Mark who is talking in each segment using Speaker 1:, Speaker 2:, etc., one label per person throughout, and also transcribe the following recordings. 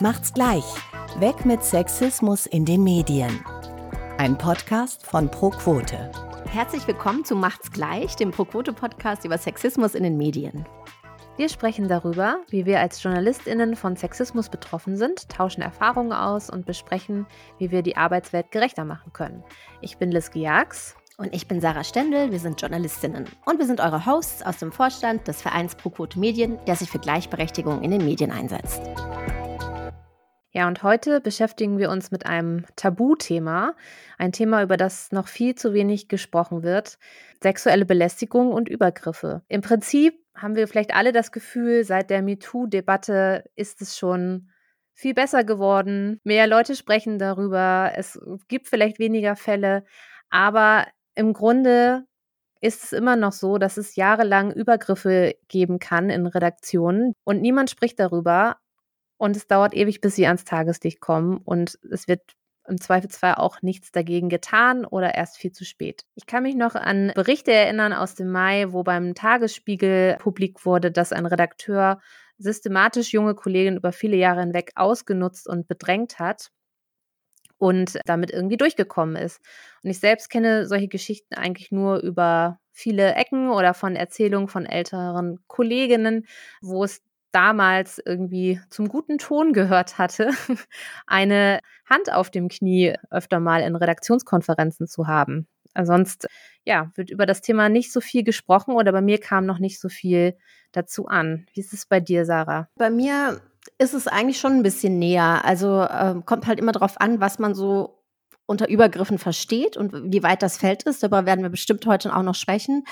Speaker 1: Macht's gleich. Weg mit Sexismus in den Medien. Ein Podcast von ProQuote.
Speaker 2: Herzlich willkommen zu Macht's gleich, dem ProQuote-Podcast über Sexismus in den Medien.
Speaker 3: Wir sprechen darüber, wie wir als JournalistInnen von Sexismus betroffen sind, tauschen Erfahrungen aus und besprechen, wie wir die Arbeitswelt gerechter machen können. Ich bin Liz Giax.
Speaker 2: Und ich bin Sarah Stendel, wir sind Journalistinnen. Und wir sind eure Hosts aus dem Vorstand des Vereins ProQuote Medien, der sich für Gleichberechtigung in den Medien einsetzt.
Speaker 3: Ja, und heute beschäftigen wir uns mit einem Tabuthema, ein Thema, über das noch viel zu wenig gesprochen wird, sexuelle Belästigung und Übergriffe. Im Prinzip haben wir vielleicht alle das Gefühl, seit der MeToo-Debatte ist es schon viel besser geworden. Mehr Leute sprechen darüber. Es gibt vielleicht weniger Fälle. Aber im Grunde ist es immer noch so, dass es jahrelang Übergriffe geben kann in Redaktionen und niemand spricht darüber. Und es dauert ewig, bis sie ans Tageslicht kommen. Und es wird im Zweifelsfall auch nichts dagegen getan oder erst viel zu spät. Ich kann mich noch an Berichte erinnern aus dem Mai, wo beim Tagesspiegel publik wurde, dass ein Redakteur systematisch junge Kolleginnen über viele Jahre hinweg ausgenutzt und bedrängt hat und damit irgendwie durchgekommen ist. Und ich selbst kenne solche Geschichten eigentlich nur über viele Ecken oder von Erzählungen von älteren Kolleginnen, wo es damals irgendwie zum guten Ton gehört hatte, eine Hand auf dem Knie öfter mal in Redaktionskonferenzen zu haben. Sonst, ja, wird über das Thema nicht so viel gesprochen oder bei mir kam noch nicht so viel dazu an. Wie ist es bei dir, Sarah?
Speaker 2: Bei mir ist es eigentlich schon ein bisschen näher. Also äh, kommt halt immer darauf an, was man so unter Übergriffen versteht und wie weit das Feld ist. Darüber werden wir bestimmt heute auch noch sprechen.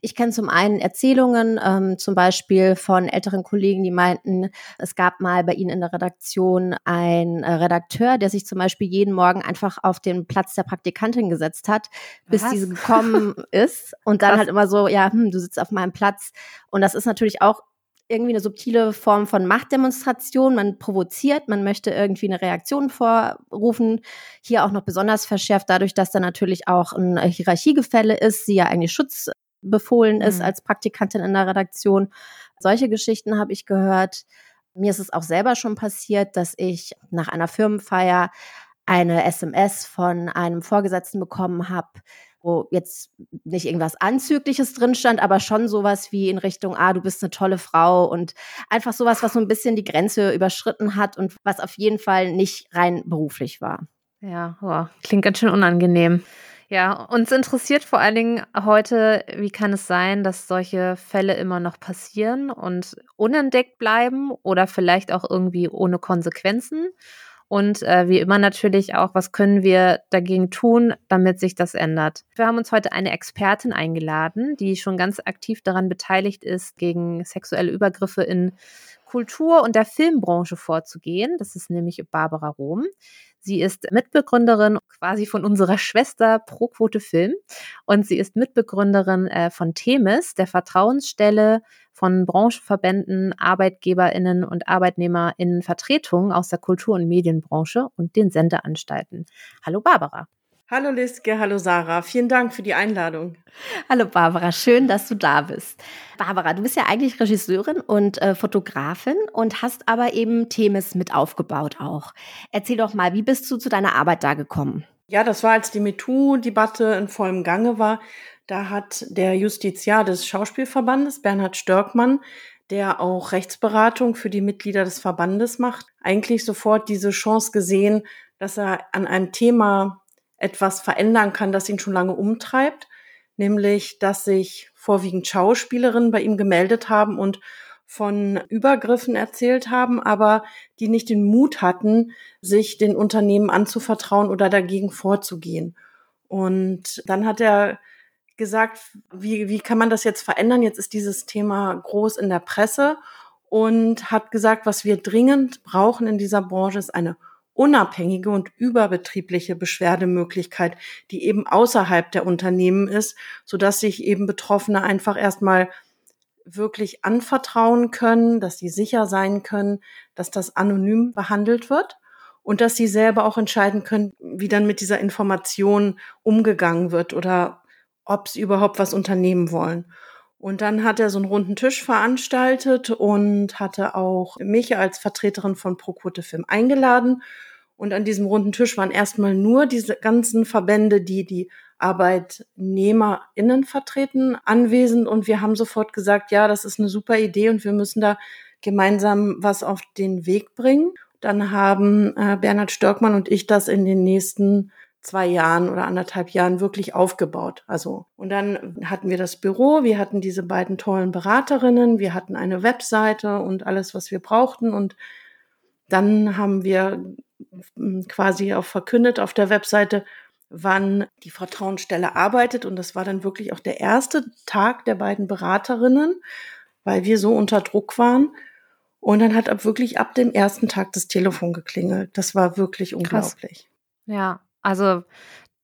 Speaker 2: Ich kenne zum einen Erzählungen, ähm, zum Beispiel von älteren Kollegen, die meinten, es gab mal bei ihnen in der Redaktion einen äh, Redakteur, der sich zum Beispiel jeden Morgen einfach auf den Platz der Praktikantin gesetzt hat, bis Was? diese gekommen ist und dann Krass. halt immer so, ja, hm, du sitzt auf meinem Platz. Und das ist natürlich auch irgendwie eine subtile Form von Machtdemonstration. Man provoziert, man möchte irgendwie eine Reaktion vorrufen. Hier auch noch besonders verschärft dadurch, dass da natürlich auch ein Hierarchiegefälle ist, sie ja eigentlich schutzbefohlen ist mhm. als Praktikantin in der Redaktion. Solche Geschichten habe ich gehört. Mir ist es auch selber schon passiert, dass ich nach einer Firmenfeier eine SMS von einem Vorgesetzten bekommen habe, wo jetzt nicht irgendwas Anzügliches drin stand, aber schon sowas wie in Richtung, ah, du bist eine tolle Frau und einfach sowas, was so ein bisschen die Grenze überschritten hat und was auf jeden Fall nicht rein beruflich war.
Speaker 3: Ja, oh, klingt ganz schön unangenehm. Ja, uns interessiert vor allen Dingen heute, wie kann es sein, dass solche Fälle immer noch passieren und unentdeckt bleiben oder vielleicht auch irgendwie ohne Konsequenzen? Und äh, wie immer natürlich auch, was können wir dagegen tun, damit sich das ändert. Wir haben uns heute eine Expertin eingeladen, die schon ganz aktiv daran beteiligt ist, gegen sexuelle Übergriffe in Kultur- und der Filmbranche vorzugehen. Das ist nämlich Barbara Rom. Sie ist Mitbegründerin quasi von unserer Schwester ProQuote Film und sie ist Mitbegründerin äh, von Themis, der Vertrauensstelle von Branchenverbänden, ArbeitgeberInnen und ArbeitnehmerInnen Vertretungen aus der Kultur- und Medienbranche und den Sendeanstalten. Hallo Barbara.
Speaker 4: Hallo Liske, hallo Sarah. Vielen Dank für die Einladung.
Speaker 2: Hallo Barbara, schön, dass du da bist. Barbara, du bist ja eigentlich Regisseurin und äh, Fotografin und hast aber eben Themis mit aufgebaut auch. Erzähl doch mal, wie bist du zu deiner Arbeit da gekommen?
Speaker 4: Ja, das war, als die MeToo-Debatte in vollem Gange war. Da hat der Justiziar des Schauspielverbandes, Bernhard Störkmann, der auch Rechtsberatung für die Mitglieder des Verbandes macht, eigentlich sofort diese Chance gesehen, dass er an einem Thema etwas verändern kann, das ihn schon lange umtreibt, nämlich dass sich vorwiegend Schauspielerinnen bei ihm gemeldet haben und von Übergriffen erzählt haben, aber die nicht den Mut hatten, sich den Unternehmen anzuvertrauen oder dagegen vorzugehen. Und dann hat er gesagt, wie, wie kann man das jetzt verändern? Jetzt ist dieses Thema groß in der Presse und hat gesagt, was wir dringend brauchen in dieser Branche ist eine unabhängige und überbetriebliche Beschwerdemöglichkeit, die eben außerhalb der Unternehmen ist, so dass sich eben Betroffene einfach erstmal wirklich anvertrauen können, dass sie sicher sein können, dass das anonym behandelt wird und dass sie selber auch entscheiden können, wie dann mit dieser Information umgegangen wird oder ob sie überhaupt was unternehmen wollen. Und dann hat er so einen runden Tisch veranstaltet und hatte auch mich als Vertreterin von ProQuote Film eingeladen. Und an diesem runden Tisch waren erstmal nur diese ganzen Verbände, die die ArbeitnehmerInnen vertreten, anwesend. Und wir haben sofort gesagt, ja, das ist eine super Idee und wir müssen da gemeinsam was auf den Weg bringen. Dann haben äh, Bernhard Störkmann und ich das in den nächsten zwei Jahren oder anderthalb Jahren wirklich aufgebaut. Also, und dann hatten wir das Büro, wir hatten diese beiden tollen Beraterinnen, wir hatten eine Webseite und alles, was wir brauchten. Und dann haben wir hm, quasi auch verkündet auf der Webseite, wann die Vertrauensstelle arbeitet. Und das war dann wirklich auch der erste Tag der beiden Beraterinnen, weil wir so unter Druck waren. Und dann hat ab wirklich ab dem ersten Tag das Telefon geklingelt. Das war wirklich unglaublich.
Speaker 3: Krass. Ja, also,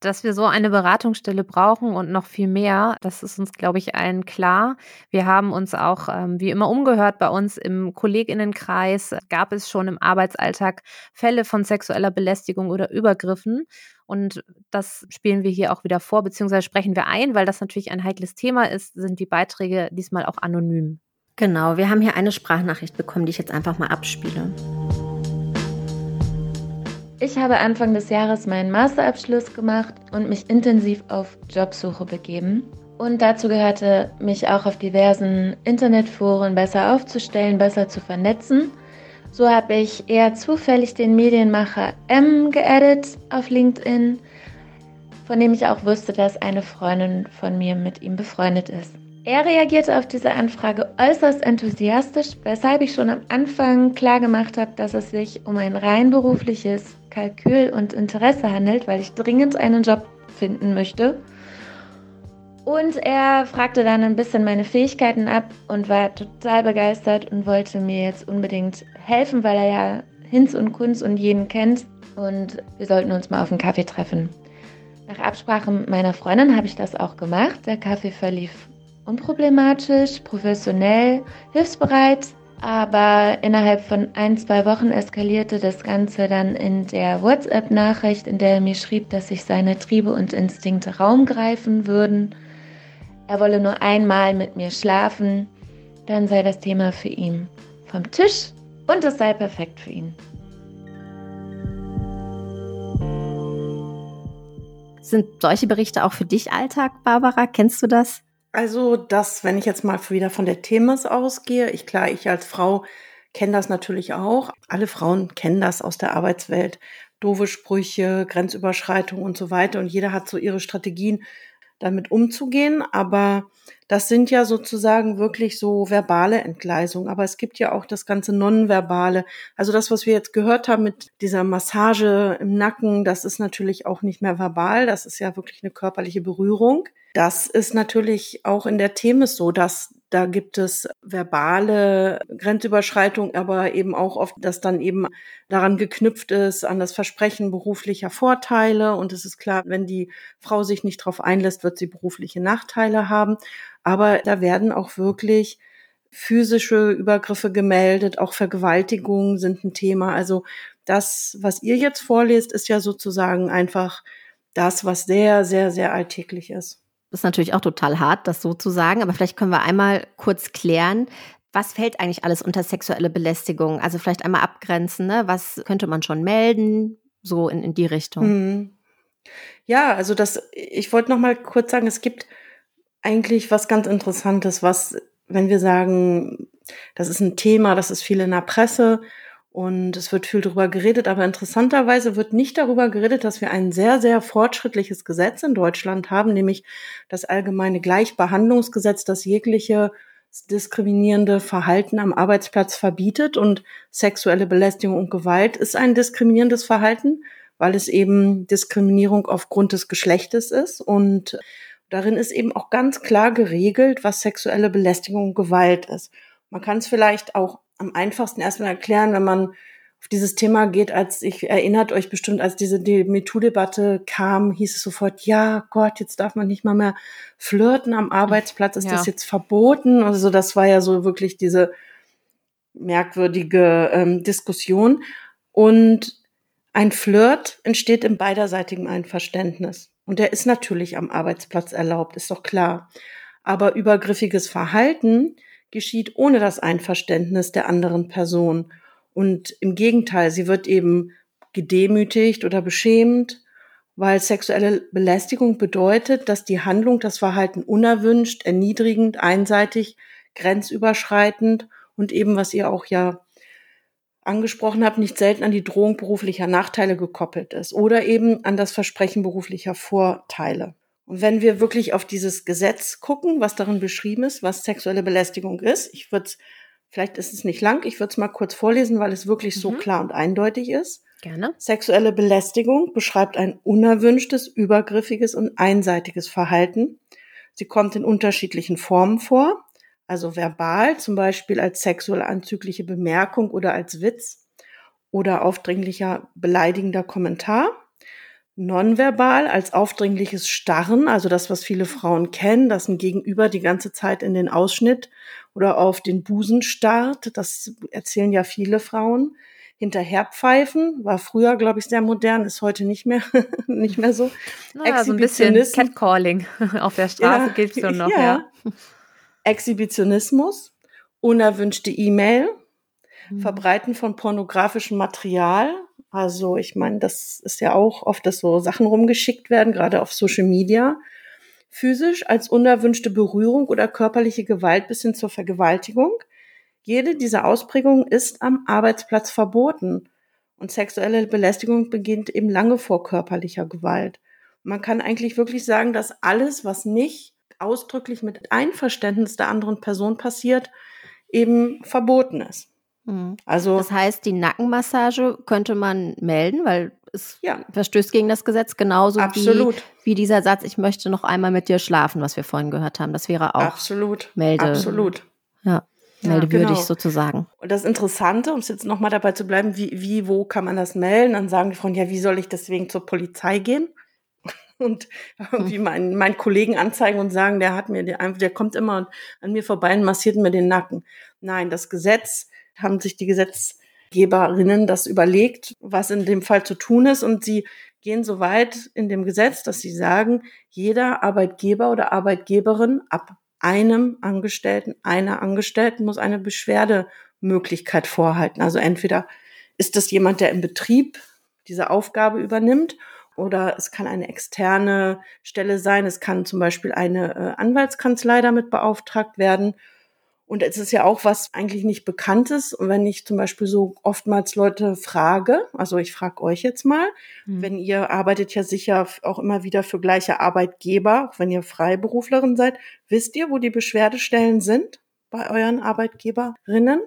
Speaker 3: dass wir so eine Beratungsstelle brauchen und noch viel mehr, das ist uns, glaube ich, allen klar. Wir haben uns auch ähm, wie immer umgehört bei uns im Kolleginnenkreis. Gab es schon im Arbeitsalltag Fälle von sexueller Belästigung oder Übergriffen? Und das spielen wir hier auch wieder vor, beziehungsweise sprechen wir ein, weil das natürlich ein heikles Thema ist, sind die Beiträge diesmal auch anonym.
Speaker 2: Genau, wir haben hier eine Sprachnachricht bekommen, die ich jetzt einfach mal abspiele.
Speaker 5: Ich habe Anfang des Jahres meinen Masterabschluss gemacht und mich intensiv auf Jobsuche begeben. Und dazu gehörte, mich auch auf diversen Internetforen besser aufzustellen, besser zu vernetzen. So habe ich eher zufällig den Medienmacher M geaddet auf LinkedIn, von dem ich auch wusste, dass eine Freundin von mir mit ihm befreundet ist. Er reagierte auf diese Anfrage äußerst enthusiastisch, weshalb ich schon am Anfang klar gemacht habe, dass es sich um ein rein berufliches Kalkül und Interesse handelt, weil ich dringend einen Job finden möchte. Und er fragte dann ein bisschen meine Fähigkeiten ab und war total begeistert und wollte mir jetzt unbedingt helfen, weil er ja Hinz und Kunz und jeden kennt. Und wir sollten uns mal auf einen Kaffee treffen. Nach Absprache mit meiner Freundin habe ich das auch gemacht. Der Kaffee verlief unproblematisch, professionell, hilfsbereit aber innerhalb von ein, zwei Wochen eskalierte das Ganze dann in der WhatsApp-Nachricht, in der er mir schrieb, dass sich seine Triebe und Instinkte Raum greifen würden. Er wolle nur einmal mit mir schlafen, dann sei das Thema für ihn vom Tisch und es sei perfekt für ihn.
Speaker 2: Sind solche Berichte auch für dich Alltag, Barbara? Kennst du das?
Speaker 4: Also das, wenn ich jetzt mal wieder von der Themis ausgehe, ich klar, ich als Frau kenne das natürlich auch. Alle Frauen kennen das aus der Arbeitswelt. Doofe Sprüche, Grenzüberschreitung und so weiter. Und jeder hat so ihre Strategien, damit umzugehen. Aber das sind ja sozusagen wirklich so verbale Entgleisungen. Aber es gibt ja auch das ganze Nonverbale. Also das, was wir jetzt gehört haben mit dieser Massage im Nacken, das ist natürlich auch nicht mehr verbal. Das ist ja wirklich eine körperliche Berührung. Das ist natürlich auch in der Themis so, dass da gibt es verbale Grenzüberschreitung, aber eben auch oft, dass dann eben daran geknüpft ist, an das Versprechen beruflicher Vorteile. Und es ist klar, wenn die Frau sich nicht darauf einlässt, wird sie berufliche Nachteile haben. Aber da werden auch wirklich physische Übergriffe gemeldet, auch Vergewaltigungen sind ein Thema. Also das, was ihr jetzt vorlest, ist ja sozusagen einfach das, was sehr, sehr, sehr alltäglich ist.
Speaker 2: Das ist natürlich auch total hart, das so zu sagen, aber vielleicht können wir einmal kurz klären, was fällt eigentlich alles unter sexuelle Belästigung? Also vielleicht einmal abgrenzen, ne? was könnte man schon melden, so in, in die Richtung.
Speaker 4: Mhm. Ja, also das, ich wollte noch mal kurz sagen, es gibt eigentlich was ganz Interessantes, was, wenn wir sagen, das ist ein Thema, das ist viel in der Presse und es wird viel darüber geredet, aber interessanterweise wird nicht darüber geredet, dass wir ein sehr, sehr fortschrittliches Gesetz in Deutschland haben, nämlich das allgemeine Gleichbehandlungsgesetz, das jegliche diskriminierende Verhalten am Arbeitsplatz verbietet und sexuelle Belästigung und Gewalt ist ein diskriminierendes Verhalten, weil es eben Diskriminierung aufgrund des Geschlechtes ist und darin ist eben auch ganz klar geregelt, was sexuelle Belästigung und Gewalt ist. Man kann es vielleicht auch am einfachsten erstmal erklären, wenn man auf dieses Thema geht, als ich erinnert euch bestimmt, als diese MeToo-Debatte kam, hieß es sofort, ja Gott, jetzt darf man nicht mal mehr flirten am Arbeitsplatz, ist ja. das jetzt verboten? Also das war ja so wirklich diese merkwürdige ähm, Diskussion. Und ein Flirt entsteht im beiderseitigen Einverständnis. Und der ist natürlich am Arbeitsplatz erlaubt, ist doch klar. Aber übergriffiges Verhalten geschieht ohne das Einverständnis der anderen Person. Und im Gegenteil, sie wird eben gedemütigt oder beschämt, weil sexuelle Belästigung bedeutet, dass die Handlung, das Verhalten unerwünscht, erniedrigend, einseitig, grenzüberschreitend und eben, was ihr auch ja angesprochen habt, nicht selten an die Drohung beruflicher Nachteile gekoppelt ist oder eben an das Versprechen beruflicher Vorteile. Und wenn wir wirklich auf dieses Gesetz gucken, was darin beschrieben ist, was sexuelle Belästigung ist, ich würde vielleicht ist es nicht lang, ich würde es mal kurz vorlesen, weil es wirklich mhm. so klar und eindeutig ist.
Speaker 3: Gerne.
Speaker 4: Sexuelle Belästigung beschreibt ein unerwünschtes, übergriffiges und einseitiges Verhalten. Sie kommt in unterschiedlichen Formen vor, also verbal, zum Beispiel als sexuell anzügliche Bemerkung oder als Witz oder aufdringlicher beleidigender Kommentar nonverbal als aufdringliches Starren, also das, was viele Frauen kennen, dass ein Gegenüber die ganze Zeit in den Ausschnitt oder auf den Busen starrt. Das erzählen ja viele Frauen. Hinterherpfeifen war früher, glaube ich, sehr modern, ist heute nicht mehr, nicht mehr so.
Speaker 3: Naja, so ein bisschen Catcalling auf der Straße ja, gibt's so noch, ja. ja.
Speaker 4: Exhibitionismus, unerwünschte E-Mail, mhm. Verbreiten von pornografischem Material, also ich meine, das ist ja auch oft, dass so Sachen rumgeschickt werden, gerade auf Social Media. Physisch als unerwünschte Berührung oder körperliche Gewalt bis hin zur Vergewaltigung. Jede dieser Ausprägungen ist am Arbeitsplatz verboten. Und sexuelle Belästigung beginnt eben lange vor körperlicher Gewalt. Man kann eigentlich wirklich sagen, dass alles, was nicht ausdrücklich mit Einverständnis der anderen Person passiert, eben verboten ist.
Speaker 2: Mhm. Also das heißt, die Nackenmassage könnte man melden, weil es ja. verstößt gegen das Gesetz genauso Absolut. Wie, wie dieser Satz, ich möchte noch einmal mit dir schlafen, was wir vorhin gehört haben. Das wäre auch
Speaker 4: Absolut.
Speaker 2: Melde.
Speaker 4: Absolut.
Speaker 2: Ja. Meldewürdig ja, genau. sozusagen.
Speaker 4: Und das Interessante, um es jetzt nochmal dabei zu bleiben, wie, wie, wo kann man das melden? Dann sagen die Frauen, ja, wie soll ich deswegen zur Polizei gehen? Und irgendwie hm. meinen, meinen Kollegen anzeigen und sagen, der hat mir, der, der kommt immer an mir vorbei und massiert mir den Nacken. Nein, das Gesetz haben sich die Gesetzgeberinnen das überlegt, was in dem Fall zu tun ist. Und sie gehen so weit in dem Gesetz, dass sie sagen, jeder Arbeitgeber oder Arbeitgeberin ab einem Angestellten, einer Angestellten muss eine Beschwerdemöglichkeit vorhalten. Also entweder ist das jemand, der im Betrieb diese Aufgabe übernimmt oder es kann eine externe Stelle sein. Es kann zum Beispiel eine äh, Anwaltskanzlei damit beauftragt werden und es ist ja auch was eigentlich nicht Bekanntes. Und wenn ich zum Beispiel so oftmals Leute frage, also ich frage euch jetzt mal, mhm. wenn ihr arbeitet ja sicher auch immer wieder für gleiche Arbeitgeber, wenn ihr Freiberuflerin seid, wisst ihr, wo die Beschwerdestellen sind bei euren Arbeitgeberinnen?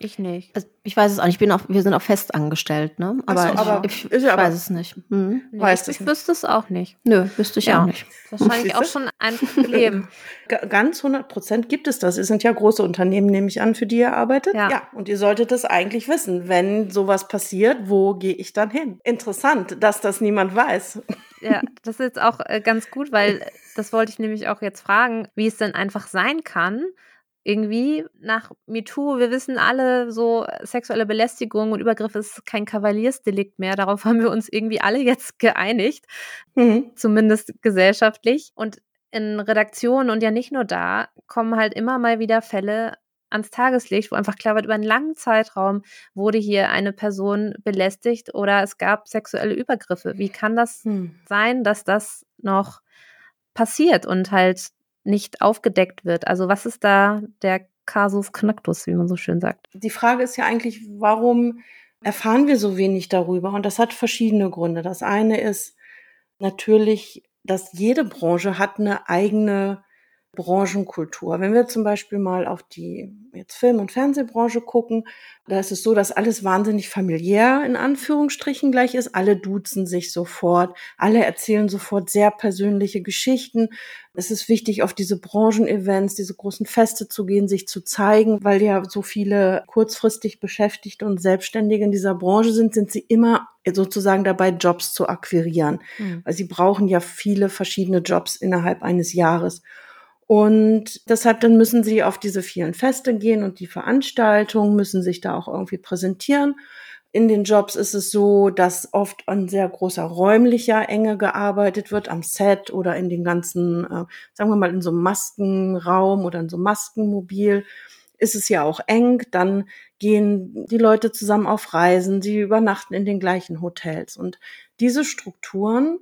Speaker 3: Ich nicht.
Speaker 2: Also ich weiß es auch nicht. Ich bin auch, wir sind auch fest angestellt, ne? Aber, so, aber ich, ich, ich aber weiß es nicht.
Speaker 3: Hm. Nee, weißt ich, ich wüsste es auch nicht.
Speaker 2: Nö, wüsste ich ja. auch nicht.
Speaker 3: Wahrscheinlich auch schon ein Problem.
Speaker 4: Ganz 100 Prozent gibt es das. Es sind ja große Unternehmen, nehme ich an, für die ihr arbeitet. Ja. ja. Und ihr solltet das eigentlich wissen. Wenn sowas passiert, wo gehe ich dann hin? Interessant, dass das niemand weiß.
Speaker 3: Ja, das ist jetzt auch äh, ganz gut, weil das wollte ich nämlich auch jetzt fragen, wie es denn einfach sein kann, irgendwie nach MeToo, wir wissen alle, so sexuelle Belästigung und Übergriff ist kein Kavaliersdelikt mehr. Darauf haben wir uns irgendwie alle jetzt geeinigt, mhm. zumindest gesellschaftlich. Und in Redaktionen und ja nicht nur da kommen halt immer mal wieder Fälle ans Tageslicht, wo einfach klar wird, über einen langen Zeitraum wurde hier eine Person belästigt oder es gab sexuelle Übergriffe. Wie kann das hm. sein, dass das noch passiert und halt nicht aufgedeckt wird? Also was ist da der Kasus Knacktus, wie man so schön sagt?
Speaker 4: Die Frage ist ja eigentlich, warum erfahren wir so wenig darüber? Und das hat verschiedene Gründe. Das eine ist natürlich, dass jede Branche hat eine eigene Branchenkultur. Wenn wir zum Beispiel mal auf die jetzt Film- und Fernsehbranche gucken, da ist es so, dass alles wahnsinnig familiär in Anführungsstrichen gleich ist. Alle duzen sich sofort, alle erzählen sofort sehr persönliche Geschichten. Es ist wichtig, auf diese Branchenevents, diese großen Feste zu gehen, sich zu zeigen, weil ja so viele kurzfristig Beschäftigte und Selbstständige in dieser Branche sind, sind sie immer sozusagen dabei, Jobs zu akquirieren. Mhm. Weil sie brauchen ja viele verschiedene Jobs innerhalb eines Jahres. Und deshalb dann müssen sie auf diese vielen Feste gehen und die Veranstaltungen müssen sich da auch irgendwie präsentieren. in den Jobs ist es so, dass oft an sehr großer räumlicher Enge gearbeitet wird, am Set oder in den ganzen, äh, sagen wir mal, in so einem Maskenraum oder in so einem Maskenmobil ist es ja auch eng. Dann gehen die Leute zusammen auf Reisen, sie übernachten in den gleichen Hotels. Und diese Strukturen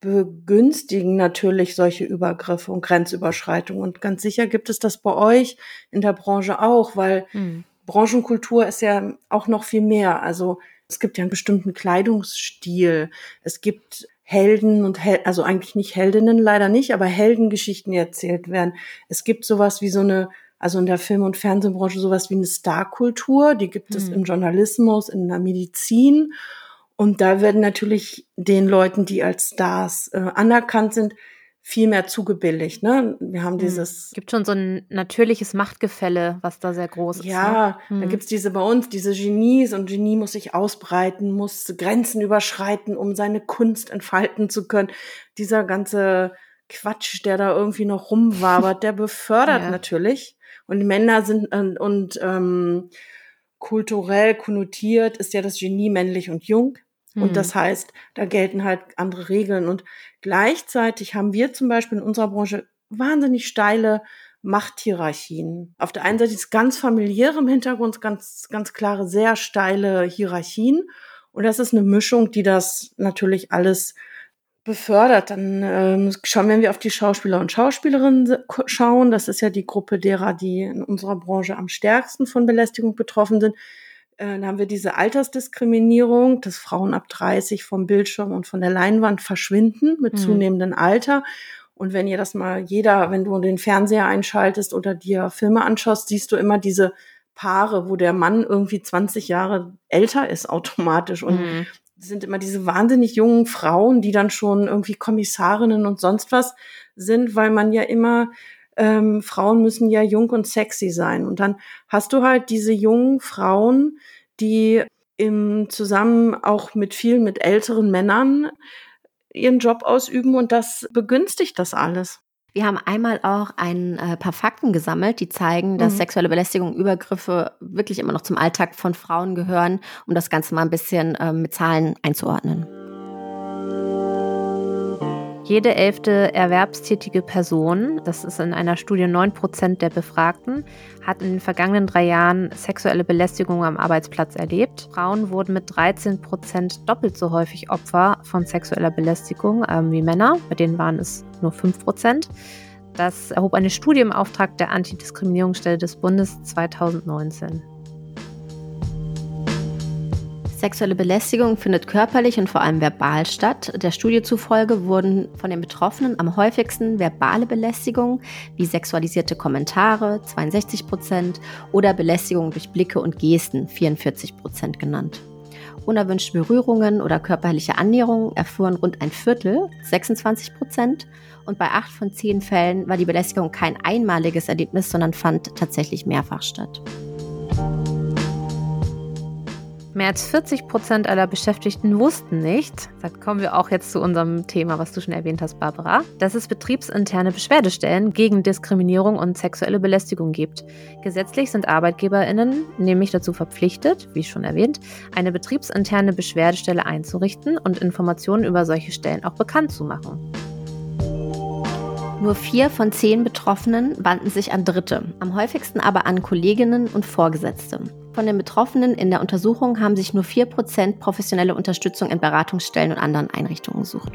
Speaker 4: begünstigen natürlich solche Übergriffe und Grenzüberschreitungen. Und ganz sicher gibt es das bei euch in der Branche auch, weil mhm. Branchenkultur ist ja auch noch viel mehr. Also es gibt ja einen bestimmten Kleidungsstil. Es gibt Helden und Hel also eigentlich nicht Heldinnen, leider nicht, aber Heldengeschichten, die erzählt werden. Es gibt sowas wie so eine, also in der Film- und Fernsehbranche sowas wie eine Starkultur, die gibt mhm. es im Journalismus, in der Medizin. Und da werden natürlich den Leuten, die als Stars äh, anerkannt sind, viel mehr zugebilligt. Ne? Wir haben hm. dieses.
Speaker 3: Gibt schon so ein natürliches Machtgefälle, was da sehr groß ist.
Speaker 4: Ja, ne? hm. da gibt's diese bei uns, diese Genies und Genie muss sich ausbreiten, muss Grenzen überschreiten, um seine Kunst entfalten zu können. Dieser ganze Quatsch, der da irgendwie noch rumwabert, der befördert ja. natürlich. Und Männer sind und, und ähm, kulturell konnotiert ist ja das Genie männlich und jung. Und das mhm. heißt, da gelten halt andere Regeln. Und gleichzeitig haben wir zum Beispiel in unserer Branche wahnsinnig steile Machthierarchien. Auf der einen Seite ist ganz familiäre im Hintergrund, ganz, ganz klare, sehr steile Hierarchien. Und das ist eine Mischung, die das natürlich alles befördert. Dann ähm, schauen, wenn wir auf die Schauspieler und Schauspielerinnen schauen, das ist ja die Gruppe derer, die in unserer Branche am stärksten von Belästigung betroffen sind dann haben wir diese Altersdiskriminierung, dass Frauen ab 30 vom Bildschirm und von der Leinwand verschwinden mit mhm. zunehmendem Alter. Und wenn ihr das mal jeder, wenn du den Fernseher einschaltest oder dir Filme anschaust, siehst du immer diese Paare, wo der Mann irgendwie 20 Jahre älter ist automatisch und mhm. sind immer diese wahnsinnig jungen Frauen, die dann schon irgendwie Kommissarinnen und sonst was sind, weil man ja immer ähm, Frauen müssen ja jung und sexy sein. Und dann hast du halt diese jungen Frauen, die im zusammen auch mit vielen mit älteren Männern ihren Job ausüben und das begünstigt das alles.
Speaker 2: Wir haben einmal auch ein äh, paar Fakten gesammelt, die zeigen, dass mhm. sexuelle Belästigung, Übergriffe wirklich immer noch zum Alltag von Frauen gehören, um das Ganze mal ein bisschen äh, mit Zahlen einzuordnen.
Speaker 3: Jede elfte erwerbstätige Person, das ist in einer Studie 9 Prozent der Befragten, hat in den vergangenen drei Jahren sexuelle Belästigung am Arbeitsplatz erlebt. Frauen wurden mit 13 Prozent doppelt so häufig Opfer von sexueller Belästigung ähm, wie Männer, bei denen waren es nur 5 Prozent. Das erhob eine Studie im Auftrag der Antidiskriminierungsstelle des Bundes 2019.
Speaker 2: Sexuelle Belästigung findet körperlich und vor allem verbal statt. Der Studie zufolge wurden von den Betroffenen am häufigsten verbale Belästigungen wie sexualisierte Kommentare 62 Prozent oder Belästigung durch Blicke und Gesten 44 Prozent genannt. Unerwünschte Berührungen oder körperliche Annäherungen erfuhren rund ein Viertel, 26 Prozent. Und bei acht von zehn Fällen war die Belästigung kein einmaliges Erlebnis, sondern fand tatsächlich mehrfach statt.
Speaker 3: Mehr als 40 Prozent aller Beschäftigten wussten nicht, da kommen wir auch jetzt zu unserem Thema, was du schon erwähnt hast, Barbara, dass es betriebsinterne Beschwerdestellen gegen Diskriminierung und sexuelle Belästigung gibt. Gesetzlich sind ArbeitgeberInnen nämlich dazu verpflichtet, wie schon erwähnt, eine betriebsinterne Beschwerdestelle einzurichten und Informationen über solche Stellen auch bekannt zu machen.
Speaker 2: Nur vier von zehn Betroffenen wandten sich an Dritte, am häufigsten aber an Kolleginnen und Vorgesetzte. Von den Betroffenen in der Untersuchung haben sich nur 4% professionelle Unterstützung in Beratungsstellen und anderen Einrichtungen gesucht.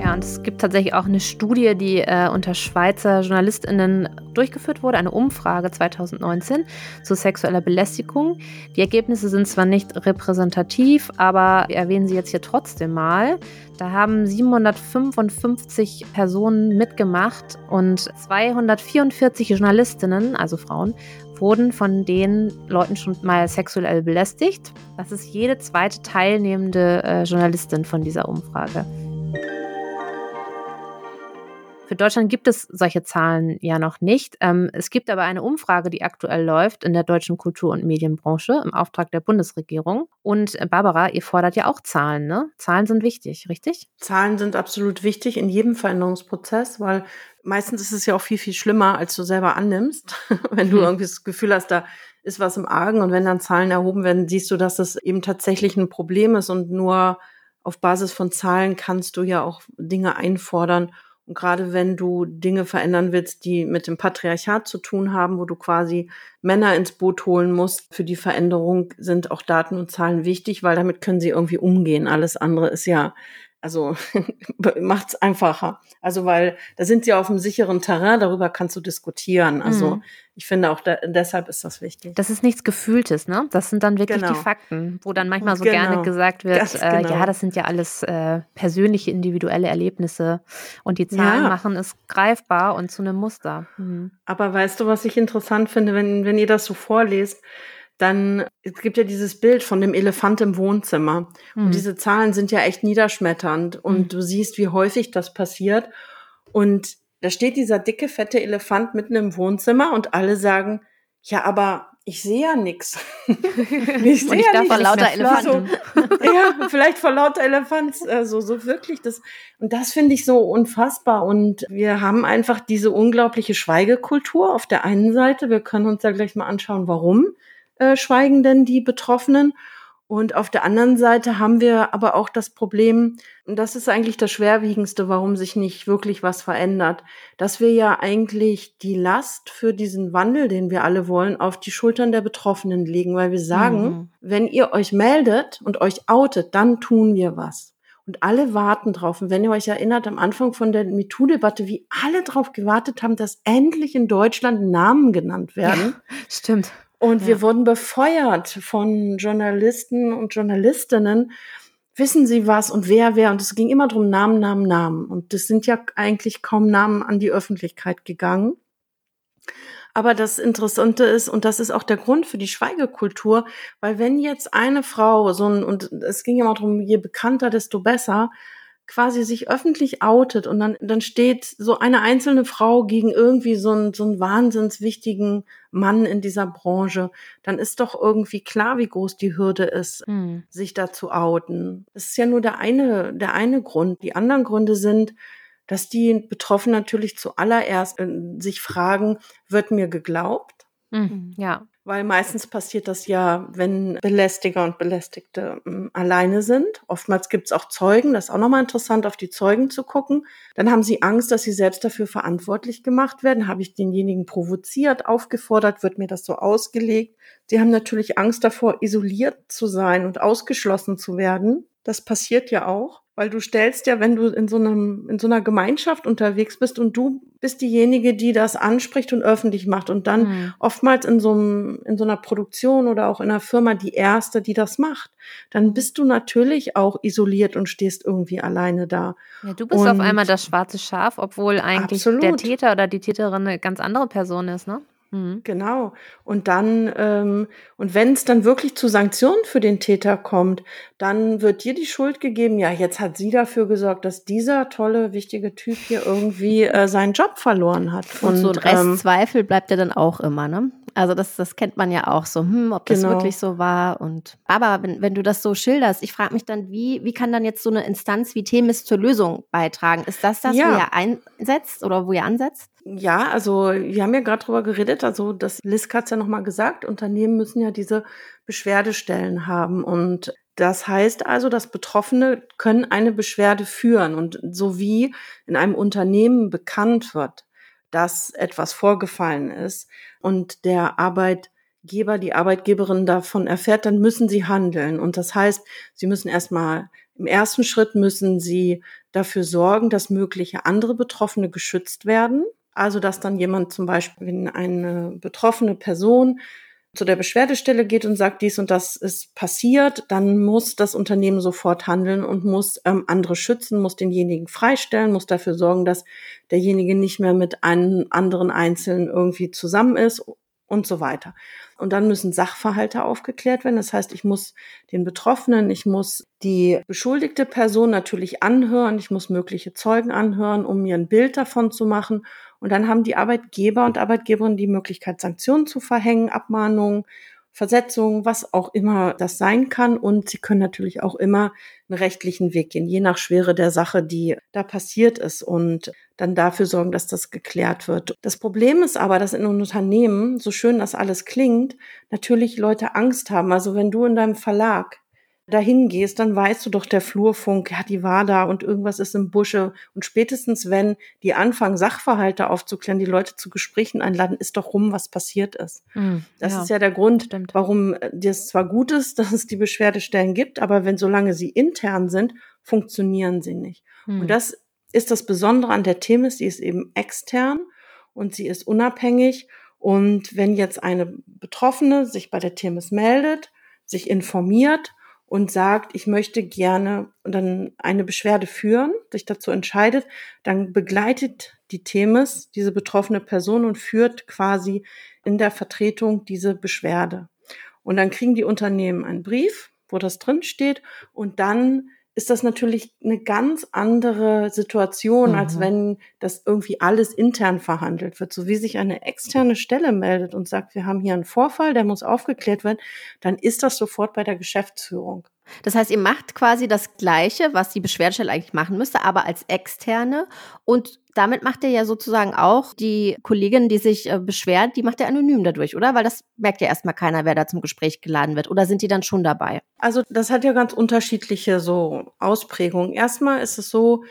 Speaker 3: Ja, und es gibt tatsächlich auch eine Studie, die äh, unter Schweizer JournalistInnen durchgeführt wurde, eine Umfrage 2019 zu sexueller Belästigung. Die Ergebnisse sind zwar nicht repräsentativ, aber wir erwähnen sie jetzt hier trotzdem mal. Da haben 755 Personen mitgemacht und 244 Journalistinnen, also Frauen, wurden von den Leuten schon mal sexuell belästigt. Das ist jede zweite teilnehmende äh, Journalistin von dieser Umfrage. Für Deutschland gibt es solche Zahlen ja noch nicht. Ähm, es gibt aber eine Umfrage, die aktuell läuft in der deutschen Kultur- und Medienbranche im Auftrag der Bundesregierung. Und äh, Barbara, ihr fordert ja auch Zahlen, ne? Zahlen sind wichtig, richtig?
Speaker 4: Zahlen sind absolut wichtig in jedem Veränderungsprozess, weil meistens ist es ja auch viel, viel schlimmer, als du selber annimmst. Wenn du mhm. irgendwie das Gefühl hast, da ist was im Argen. Und wenn dann Zahlen erhoben werden, siehst du, dass das eben tatsächlich ein Problem ist und nur auf Basis von Zahlen kannst du ja auch Dinge einfordern. Und gerade wenn du Dinge verändern willst, die mit dem Patriarchat zu tun haben, wo du quasi Männer ins Boot holen musst, für die Veränderung sind auch Daten und Zahlen wichtig, weil damit können sie irgendwie umgehen. Alles andere ist ja also macht's einfacher. Also weil da sind sie auf einem sicheren Terrain, darüber kannst du diskutieren. Also mhm. ich finde auch da, deshalb ist das wichtig.
Speaker 3: Das ist nichts Gefühltes, ne? Das sind dann wirklich genau. die Fakten, wo dann manchmal so genau. gerne gesagt wird, äh, genau. ja, das sind ja alles äh, persönliche, individuelle Erlebnisse und die Zahlen ja. machen es greifbar und zu einem Muster. Mhm.
Speaker 4: Aber weißt du, was ich interessant finde, wenn, wenn ihr das so vorlest? Dann es gibt ja dieses Bild von dem Elefant im Wohnzimmer. Mhm. Und diese Zahlen sind ja echt niederschmetternd. Und mhm. du siehst, wie häufig das passiert. Und da steht dieser dicke, fette Elefant mitten im Wohnzimmer und alle sagen, ja, aber ich sehe ja nichts.
Speaker 3: ich sehe ja nicht. vor lauter Elefanten.
Speaker 4: So, ja, vielleicht vor lauter Elefanten. Also so wirklich das. Und das finde ich so unfassbar. Und wir haben einfach diese unglaubliche Schweigekultur auf der einen Seite. Wir können uns ja gleich mal anschauen, warum äh, schweigen denn die Betroffenen. Und auf der anderen Seite haben wir aber auch das Problem, und das ist eigentlich das Schwerwiegendste, warum sich nicht wirklich was verändert, dass wir ja eigentlich die Last für diesen Wandel, den wir alle wollen, auf die Schultern der Betroffenen legen, weil wir sagen, mhm. wenn ihr euch meldet und euch outet, dann tun wir was. Und alle warten drauf. Und wenn ihr euch erinnert, am Anfang von der MeToo-Debatte, wie alle drauf gewartet haben, dass endlich in Deutschland Namen genannt werden.
Speaker 3: Ja, stimmt.
Speaker 4: Und ja. wir wurden befeuert von Journalisten und Journalistinnen. Wissen Sie was und wer, wer? Und es ging immer drum Namen, Namen, Namen. Und das sind ja eigentlich kaum Namen an die Öffentlichkeit gegangen. Aber das Interessante ist, und das ist auch der Grund für die Schweigekultur, weil wenn jetzt eine Frau, so ein, und es ging immer darum, je bekannter, desto besser, quasi sich öffentlich outet und dann, dann steht so eine einzelne Frau gegen irgendwie so einen, so einen wahnsinns wichtigen Mann in dieser Branche, dann ist doch irgendwie klar, wie groß die Hürde ist, mhm. sich da zu outen. Das ist ja nur der eine, der eine Grund. Die anderen Gründe sind, dass die Betroffenen natürlich zuallererst äh, sich fragen, wird mir geglaubt?
Speaker 3: Mhm, ja.
Speaker 4: Weil meistens passiert das ja, wenn Belästiger und Belästigte ähm, alleine sind. Oftmals gibt es auch Zeugen. Das ist auch nochmal interessant, auf die Zeugen zu gucken. Dann haben sie Angst, dass sie selbst dafür verantwortlich gemacht werden. Habe ich denjenigen provoziert, aufgefordert, wird mir das so ausgelegt. Sie haben natürlich Angst davor, isoliert zu sein und ausgeschlossen zu werden. Das passiert ja auch. Weil du stellst ja, wenn du in so einem, in so einer Gemeinschaft unterwegs bist und du bist diejenige, die das anspricht und öffentlich macht und dann mhm. oftmals in so einem, in so einer Produktion oder auch in einer Firma die erste, die das macht, dann bist du natürlich auch isoliert und stehst irgendwie alleine da.
Speaker 3: Ja, du bist und auf einmal das schwarze Schaf, obwohl eigentlich absolut. der Täter oder die Täterin eine ganz andere Person ist, ne?
Speaker 4: Mhm. Genau. Und dann, ähm, und wenn es dann wirklich zu Sanktionen für den Täter kommt, dann wird dir die Schuld gegeben, ja, jetzt hat sie dafür gesorgt, dass dieser tolle, wichtige Typ hier irgendwie äh, seinen Job verloren hat.
Speaker 2: Und, und so ein Restzweifel ähm, bleibt ja dann auch immer, ne? Also das, das kennt man ja auch so, hm, ob das genau. wirklich so war. Und aber wenn, wenn du das so schilderst, ich frage mich dann, wie, wie kann dann jetzt so eine Instanz wie Themis zur Lösung beitragen? Ist das das, ja. wo ihr einsetzt oder wo ihr ansetzt?
Speaker 4: Ja, also wir haben ja gerade drüber geredet, also das Lisk hat ja nochmal gesagt, Unternehmen müssen ja diese Beschwerdestellen haben. Und das heißt also, dass Betroffene können eine Beschwerde führen. Und so wie in einem Unternehmen bekannt wird, dass etwas vorgefallen ist und der Arbeitgeber, die Arbeitgeberin davon erfährt, dann müssen sie handeln. Und das heißt, sie müssen erstmal im ersten Schritt müssen sie dafür sorgen, dass mögliche andere Betroffene geschützt werden. Also, dass dann jemand zum Beispiel, wenn eine betroffene Person zu der Beschwerdestelle geht und sagt, dies und das ist passiert, dann muss das Unternehmen sofort handeln und muss ähm, andere schützen, muss denjenigen freistellen, muss dafür sorgen, dass derjenige nicht mehr mit einem anderen Einzelnen irgendwie zusammen ist und so weiter. Und dann müssen Sachverhalte aufgeklärt werden. Das heißt, ich muss den Betroffenen, ich muss die beschuldigte Person natürlich anhören, ich muss mögliche Zeugen anhören, um mir ein Bild davon zu machen. Und dann haben die Arbeitgeber und Arbeitgeberinnen die Möglichkeit, Sanktionen zu verhängen, Abmahnungen, Versetzung, was auch immer das sein kann. Und sie können natürlich auch immer einen rechtlichen Weg gehen, je nach Schwere der Sache, die da passiert ist und dann dafür sorgen, dass das geklärt wird. Das Problem ist aber, dass in Unternehmen, so schön das alles klingt, natürlich Leute Angst haben. Also wenn du in deinem Verlag dahin gehst, dann weißt du doch, der Flurfunk, ja, die war da und irgendwas ist im Busche. Und spätestens, wenn die anfangen, Sachverhalte aufzuklären, die Leute zu Gesprächen einladen, ist doch rum, was passiert ist. Mm, das ja, ist ja der Grund, stimmt. warum es zwar gut ist, dass es die Beschwerdestellen gibt, aber wenn solange sie intern sind, funktionieren sie nicht. Mm. Und das ist das Besondere an der Themis, die ist eben extern und sie ist unabhängig. Und wenn jetzt eine Betroffene sich bei der Themis meldet, sich informiert und sagt, ich möchte gerne und dann eine Beschwerde führen, sich dazu entscheidet, dann begleitet die Themis diese betroffene Person und führt quasi in der Vertretung diese Beschwerde. Und dann kriegen die Unternehmen einen Brief, wo das drin steht und dann ist das natürlich eine ganz andere Situation, mhm. als wenn das irgendwie alles intern verhandelt wird. So wie sich eine externe Stelle meldet und sagt, wir haben hier einen Vorfall, der muss aufgeklärt werden, dann ist das sofort bei der Geschäftsführung.
Speaker 2: Das heißt, ihr macht quasi das Gleiche, was die Beschwerdestelle eigentlich machen müsste, aber als externe. Und damit macht ihr ja sozusagen auch die Kollegin, die sich äh, beschwert, die macht ihr anonym dadurch, oder? Weil das merkt ja erstmal keiner, wer da zum Gespräch geladen wird. Oder sind die dann schon dabei?
Speaker 4: Also das hat ja ganz unterschiedliche so Ausprägungen. Erstmal ist es so,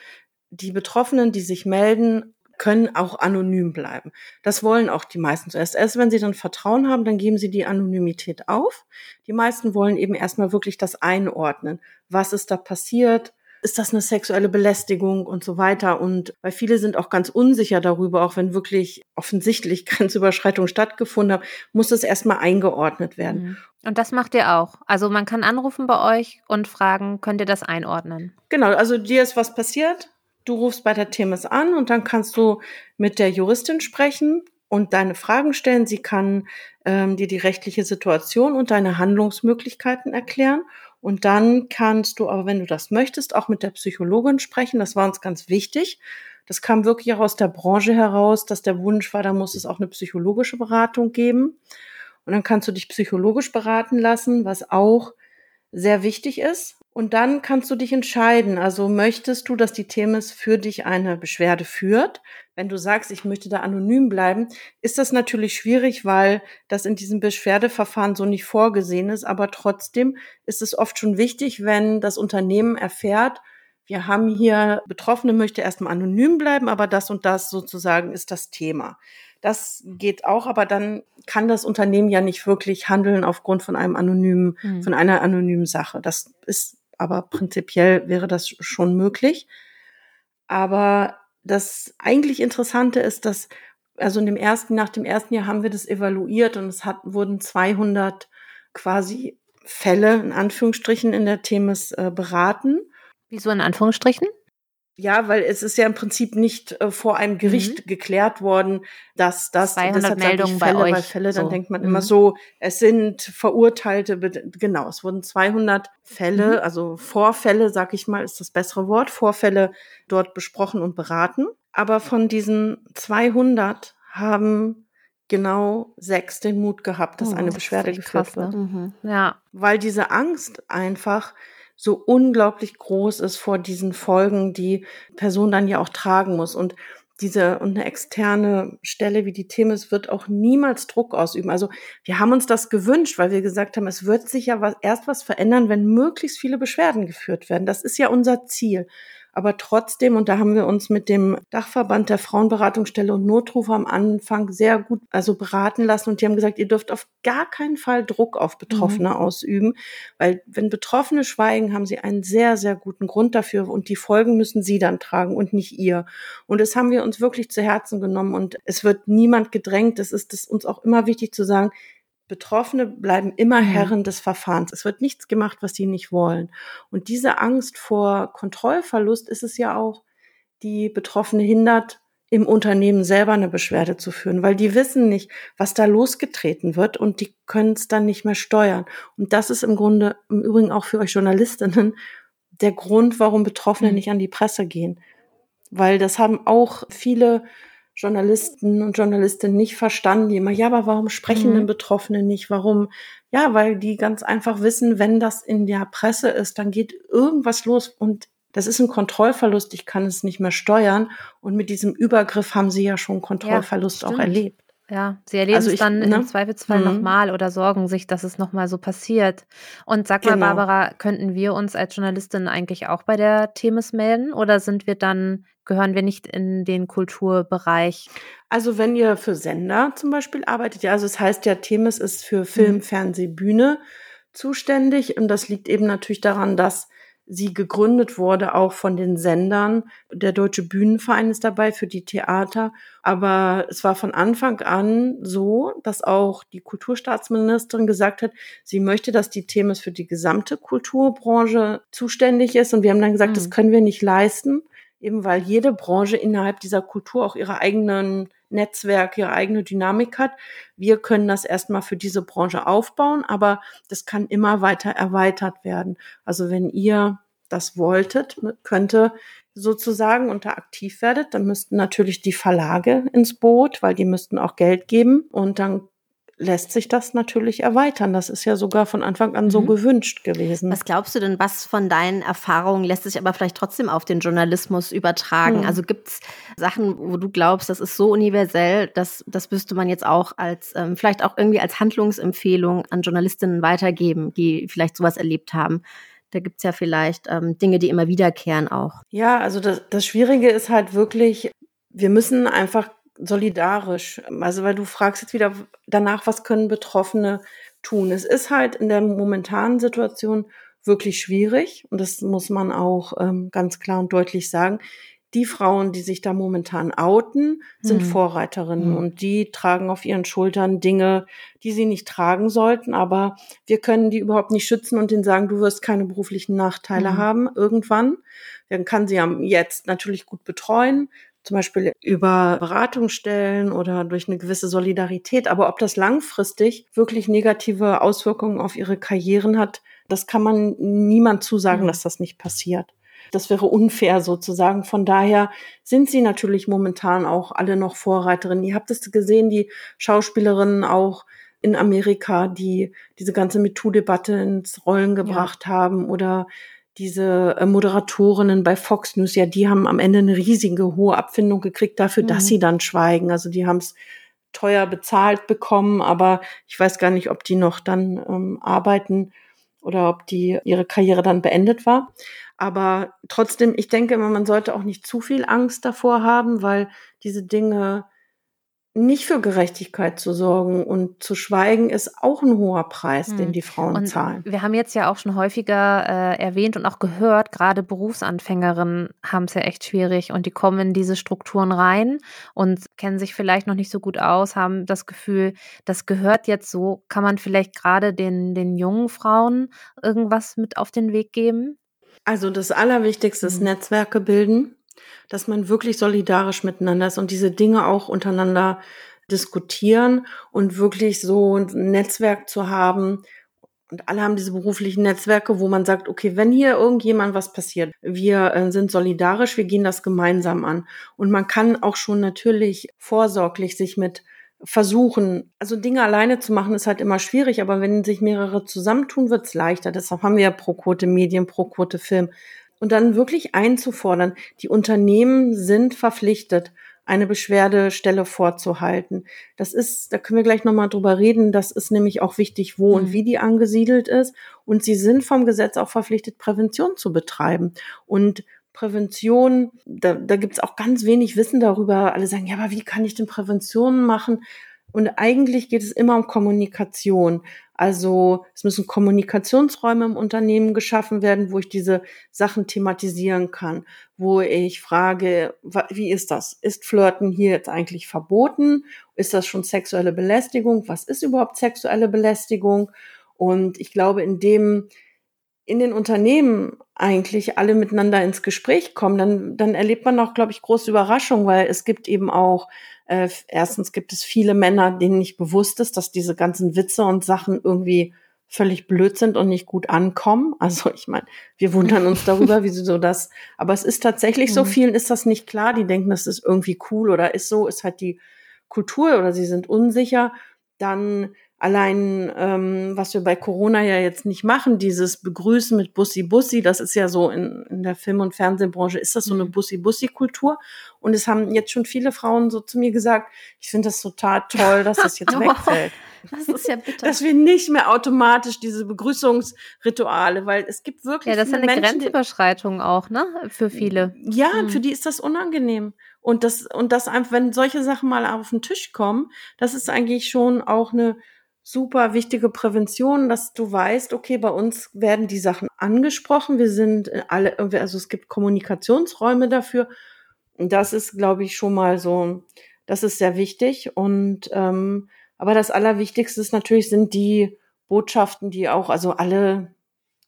Speaker 4: die Betroffenen, die sich melden, können auch anonym bleiben. Das wollen auch die meisten zuerst. Erst wenn sie dann Vertrauen haben, dann geben sie die Anonymität auf. Die meisten wollen eben erstmal wirklich das einordnen. Was ist da passiert? Ist das eine sexuelle Belästigung und so weiter? Und weil viele sind auch ganz unsicher darüber, auch wenn wirklich offensichtlich Grenzüberschreitungen stattgefunden haben, muss es erstmal eingeordnet werden. Mhm.
Speaker 3: Und das macht ihr auch. Also man kann anrufen bei euch und fragen, könnt ihr das einordnen?
Speaker 4: Genau, also dir ist was passiert, Du rufst bei der Themis an und dann kannst du mit der Juristin sprechen und deine Fragen stellen. Sie kann ähm, dir die rechtliche Situation und deine Handlungsmöglichkeiten erklären. Und dann kannst du aber, wenn du das möchtest, auch mit der Psychologin sprechen. Das war uns ganz wichtig. Das kam wirklich auch aus der Branche heraus, dass der Wunsch war, da muss es auch eine psychologische Beratung geben. Und dann kannst du dich psychologisch beraten lassen, was auch sehr wichtig ist. Und dann kannst du dich entscheiden. Also möchtest du, dass die Themis für dich eine Beschwerde führt? Wenn du sagst, ich möchte da anonym bleiben, ist das natürlich schwierig, weil das in diesem Beschwerdeverfahren so nicht vorgesehen ist. Aber trotzdem ist es oft schon wichtig, wenn das Unternehmen erfährt, wir haben hier Betroffene möchte erstmal anonym bleiben, aber das und das sozusagen ist das Thema. Das geht auch, aber dann kann das Unternehmen ja nicht wirklich handeln aufgrund von einem anonymen, mhm. von einer anonymen Sache. Das ist aber prinzipiell wäre das schon möglich. Aber das eigentlich Interessante ist, dass also in dem ersten, nach dem ersten Jahr haben wir das evaluiert und es hat, wurden 200 quasi Fälle in Anführungsstrichen in der Themis äh, beraten.
Speaker 3: Wieso in Anführungsstrichen?
Speaker 4: Ja, weil es ist ja im Prinzip nicht äh, vor einem Gericht mhm. geklärt worden, dass das
Speaker 3: 200 Meldungen Fälle, bei euch. Bei
Speaker 4: Fälle, so. dann denkt man mhm. immer so, es sind Verurteilte, genau, es wurden 200 Fälle, mhm. also Vorfälle, sag ich mal, ist das bessere Wort, Vorfälle dort besprochen und beraten. Aber von diesen 200 haben genau sechs den Mut gehabt, dass oh, eine Beschwerde geführt krass, ne? wird.
Speaker 3: Mhm. Ja.
Speaker 4: Weil diese Angst einfach so unglaublich groß ist vor diesen Folgen, die Person dann ja auch tragen muss. Und diese und eine externe Stelle wie die Themis wird auch niemals Druck ausüben. Also wir haben uns das gewünscht, weil wir gesagt haben, es wird sich ja was, erst was verändern, wenn möglichst viele Beschwerden geführt werden. Das ist ja unser Ziel. Aber trotzdem, und da haben wir uns mit dem Dachverband der Frauenberatungsstelle und Notrufe am Anfang sehr gut also beraten lassen und die haben gesagt, ihr dürft auf gar keinen Fall Druck auf Betroffene mhm. ausüben, weil wenn Betroffene schweigen, haben sie einen sehr, sehr guten Grund dafür und die Folgen müssen sie dann tragen und nicht ihr. Und das haben wir uns wirklich zu Herzen genommen und es wird niemand gedrängt. Es ist es uns auch immer wichtig zu sagen, Betroffene bleiben immer mhm. Herren des Verfahrens. Es wird nichts gemacht, was sie nicht wollen. Und diese Angst vor Kontrollverlust ist es ja auch, die Betroffene hindert, im Unternehmen selber eine Beschwerde zu führen, weil die wissen nicht, was da losgetreten wird und die können es dann nicht mehr steuern. Und das ist im Grunde, im Übrigen auch für euch Journalistinnen, der Grund, warum Betroffene mhm. nicht an die Presse gehen. Weil das haben auch viele Journalisten und Journalistinnen nicht verstanden, die immer, ja, aber warum sprechen mhm. denn Betroffene nicht? Warum? Ja, weil die ganz einfach wissen, wenn das in der Presse ist, dann geht irgendwas los und das ist ein Kontrollverlust, ich kann es nicht mehr steuern. Und mit diesem Übergriff haben sie ja schon Kontrollverlust ja, auch erlebt.
Speaker 3: Ja, sie erleben also ich, es dann ne? im Zweifelsfall mhm. nochmal oder sorgen sich, dass es nochmal so passiert. Und sag mal, genau. Barbara, könnten wir uns als Journalistin eigentlich auch bei der Themis melden oder sind wir dann, gehören wir nicht in den Kulturbereich?
Speaker 4: Also wenn ihr für Sender zum Beispiel arbeitet, ja, also es heißt ja, Themis ist für Film, mhm. Fernseh, Bühne zuständig und das liegt eben natürlich daran, dass sie gegründet wurde, auch von den Sendern. Der Deutsche Bühnenverein ist dabei für die Theater. Aber es war von Anfang an so, dass auch die Kulturstaatsministerin gesagt hat, sie möchte, dass die Themen für die gesamte Kulturbranche zuständig ist. Und wir haben dann gesagt, mhm. das können wir nicht leisten, eben weil jede Branche innerhalb dieser Kultur auch ihre eigenen Netzwerk, ihre eigene Dynamik hat. Wir können das erstmal für diese Branche aufbauen, aber das kann immer weiter erweitert werden. Also wenn ihr das wolltet, könnte sozusagen da aktiv werdet, dann müssten natürlich die Verlage ins Boot, weil die müssten auch Geld geben und dann lässt sich das natürlich erweitern. Das ist ja sogar von Anfang an mhm. so gewünscht gewesen.
Speaker 2: Was glaubst du denn, was von deinen Erfahrungen lässt sich aber vielleicht trotzdem auf den Journalismus übertragen? Mhm. Also gibt es Sachen, wo du glaubst, das ist so universell, dass das müsste man jetzt auch als, ähm, vielleicht auch irgendwie als Handlungsempfehlung an Journalistinnen weitergeben, die vielleicht sowas erlebt haben? Da gibt es ja vielleicht ähm, Dinge, die immer wiederkehren auch.
Speaker 4: Ja, also das, das Schwierige ist halt wirklich, wir müssen einfach solidarisch. Also weil du fragst jetzt wieder danach, was können Betroffene tun. Es ist halt in der momentanen Situation wirklich schwierig und das muss man auch ähm, ganz klar und deutlich sagen. Die Frauen, die sich da momentan outen, sind hm. Vorreiterinnen hm. und die tragen auf ihren Schultern Dinge, die sie nicht tragen sollten. Aber wir können die überhaupt nicht schützen und denen sagen, du wirst keine beruflichen Nachteile hm. haben irgendwann. Dann kann sie jetzt natürlich gut betreuen, zum Beispiel über Beratungsstellen oder durch eine gewisse Solidarität. Aber ob das langfristig wirklich negative Auswirkungen auf ihre Karrieren hat, das kann man niemand zusagen, dass das nicht passiert. Das wäre unfair sozusagen. Von daher sind sie natürlich momentan auch alle noch Vorreiterinnen. Ihr habt es gesehen, die Schauspielerinnen auch in Amerika, die diese ganze MeToo-Debatte ins Rollen gebracht ja. haben oder diese äh, Moderatorinnen bei Fox News, ja, die haben am Ende eine riesige hohe Abfindung gekriegt dafür, mhm. dass sie dann schweigen. Also die haben es teuer bezahlt bekommen, aber ich weiß gar nicht, ob die noch dann ähm, arbeiten oder ob die ihre Karriere dann beendet war. Aber trotzdem, ich denke immer, man sollte auch nicht zu viel Angst davor haben, weil diese Dinge nicht für Gerechtigkeit zu sorgen und zu schweigen ist auch ein hoher Preis, hm. den die Frauen
Speaker 3: und
Speaker 4: zahlen.
Speaker 3: Wir haben jetzt ja auch schon häufiger äh, erwähnt und auch gehört, gerade Berufsanfängerinnen haben es ja echt schwierig und die kommen in diese Strukturen rein und kennen sich vielleicht noch nicht so gut aus, haben das Gefühl, das gehört jetzt so. Kann man vielleicht gerade den, den jungen Frauen irgendwas mit auf den Weg geben?
Speaker 4: Also das Allerwichtigste ist hm. Netzwerke bilden dass man wirklich solidarisch miteinander ist und diese Dinge auch untereinander diskutieren und wirklich so ein Netzwerk zu haben. Und alle haben diese beruflichen Netzwerke, wo man sagt, okay, wenn hier irgendjemand was passiert, wir äh, sind solidarisch, wir gehen das gemeinsam an. Und man kann auch schon natürlich vorsorglich sich mit versuchen, also Dinge alleine zu machen, ist halt immer schwierig, aber wenn sich mehrere zusammentun, wird's leichter. Deshalb haben wir ja pro Quote Medien, pro Quote Film und dann wirklich einzufordern, die Unternehmen sind verpflichtet, eine Beschwerdestelle vorzuhalten. Das ist, da können wir gleich nochmal drüber reden, das ist nämlich auch wichtig, wo mhm. und wie die angesiedelt ist. Und sie sind vom Gesetz auch verpflichtet, Prävention zu betreiben. Und Prävention, da, da gibt es auch ganz wenig Wissen darüber. Alle sagen, ja, aber wie kann ich denn Prävention machen? Und eigentlich geht es immer um Kommunikation. Also es müssen Kommunikationsräume im Unternehmen geschaffen werden, wo ich diese Sachen thematisieren kann, wo ich frage, wie ist das? Ist Flirten hier jetzt eigentlich verboten? Ist das schon sexuelle Belästigung? Was ist überhaupt sexuelle Belästigung? Und ich glaube, in dem in den Unternehmen eigentlich alle miteinander ins Gespräch kommen, dann, dann erlebt man auch, glaube ich, große Überraschung, weil es gibt eben auch äh, erstens gibt es viele Männer, denen nicht bewusst ist, dass diese ganzen Witze und Sachen irgendwie völlig blöd sind und nicht gut ankommen. Also ich meine, wir wundern uns darüber, wie sie so das, aber es ist tatsächlich so, mhm. vielen ist das nicht klar, die denken, das ist irgendwie cool oder ist so, ist halt die Kultur oder sie sind unsicher. Dann allein, ähm, was wir bei Corona ja jetzt nicht machen, dieses Begrüßen mit Bussi-Bussi, das ist ja so in, in der Film- und Fernsehbranche, ist das so eine mhm. Bussi-Bussi-Kultur. Und es haben jetzt schon viele Frauen so zu mir gesagt, ich finde das total toll, dass das jetzt wegfällt.
Speaker 2: Das ist ja bitter.
Speaker 4: Dass wir nicht mehr automatisch diese Begrüßungsrituale, weil es gibt wirklich.
Speaker 3: Ja, das ist eine Menschen, Grenzüberschreitung auch, ne? Für viele.
Speaker 4: Ja, hm. für die ist das unangenehm. Und das, und das einfach, wenn solche Sachen mal auf den Tisch kommen, das ist eigentlich schon auch eine super wichtige Prävention, dass du weißt, okay, bei uns werden die Sachen angesprochen. Wir sind alle, also es gibt Kommunikationsräume dafür. Das ist, glaube ich, schon mal so, das ist sehr wichtig. Und ähm, aber das Allerwichtigste ist natürlich sind die Botschaften, die auch, also alle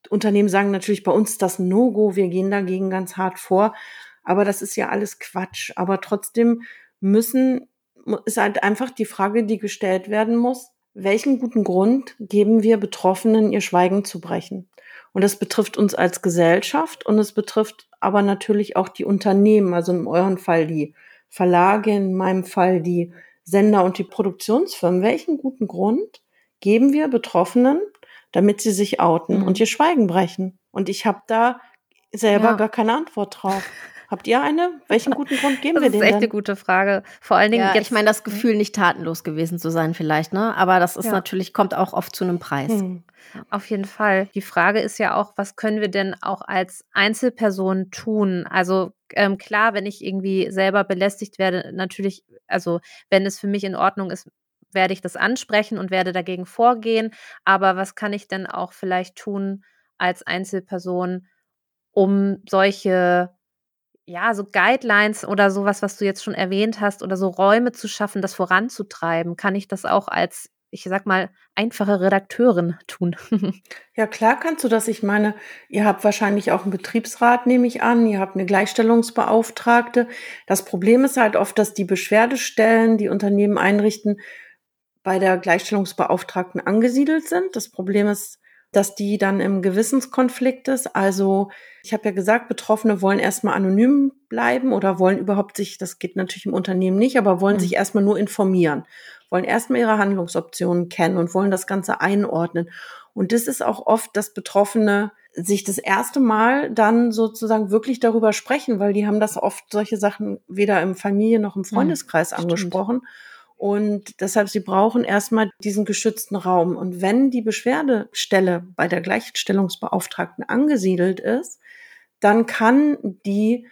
Speaker 4: Unternehmen sagen natürlich bei uns das No-Go, wir gehen dagegen ganz hart vor. Aber das ist ja alles Quatsch. Aber trotzdem müssen, ist halt einfach die Frage, die gestellt werden muss, welchen guten Grund geben wir Betroffenen, ihr Schweigen zu brechen? Und das betrifft uns als Gesellschaft und es betrifft aber natürlich auch die Unternehmen, also in eurem Fall die Verlage, in meinem Fall die Sender und die Produktionsfirmen. Welchen guten Grund geben wir Betroffenen, damit sie sich outen mhm. und ihr Schweigen brechen? Und ich habe da selber ja. gar keine Antwort drauf. Habt ihr eine? Welchen guten Grund geben wir denen?
Speaker 3: Das ist echt eine gute Frage. Vor allen Dingen
Speaker 2: ja, jetzt, ich meine, das Gefühl, nicht tatenlos gewesen zu sein, vielleicht, ne? Aber das ist ja. natürlich, kommt auch oft zu einem Preis. Hm.
Speaker 3: Auf jeden Fall. Die Frage ist ja auch, was können wir denn auch als Einzelperson tun? Also ähm, klar, wenn ich irgendwie selber belästigt werde, natürlich, also wenn es für mich in Ordnung ist, werde ich das ansprechen und werde dagegen vorgehen. Aber was kann ich denn auch vielleicht tun als Einzelperson, um solche ja, so Guidelines oder sowas, was du jetzt schon erwähnt hast, oder so Räume zu schaffen, das voranzutreiben, kann ich das auch als, ich sag mal, einfache Redakteurin tun.
Speaker 4: ja, klar kannst du das. Ich meine, ihr habt wahrscheinlich auch einen Betriebsrat, nehme ich an. Ihr habt eine Gleichstellungsbeauftragte. Das Problem ist halt oft, dass die Beschwerdestellen, die Unternehmen einrichten, bei der Gleichstellungsbeauftragten angesiedelt sind. Das Problem ist, dass die dann im Gewissenskonflikt ist. Also ich habe ja gesagt, Betroffene wollen erstmal anonym bleiben oder wollen überhaupt sich, das geht natürlich im Unternehmen nicht, aber wollen mhm. sich erstmal nur informieren, wollen erstmal ihre Handlungsoptionen kennen und wollen das Ganze einordnen. Und das ist auch oft, dass Betroffene sich das erste Mal dann sozusagen wirklich darüber sprechen, weil die haben das oft solche Sachen weder im Familie noch im mhm. Freundeskreis mhm, angesprochen. Stimmt. Und deshalb, sie brauchen erstmal diesen geschützten Raum. Und wenn die Beschwerdestelle bei der Gleichstellungsbeauftragten angesiedelt ist, dann kann die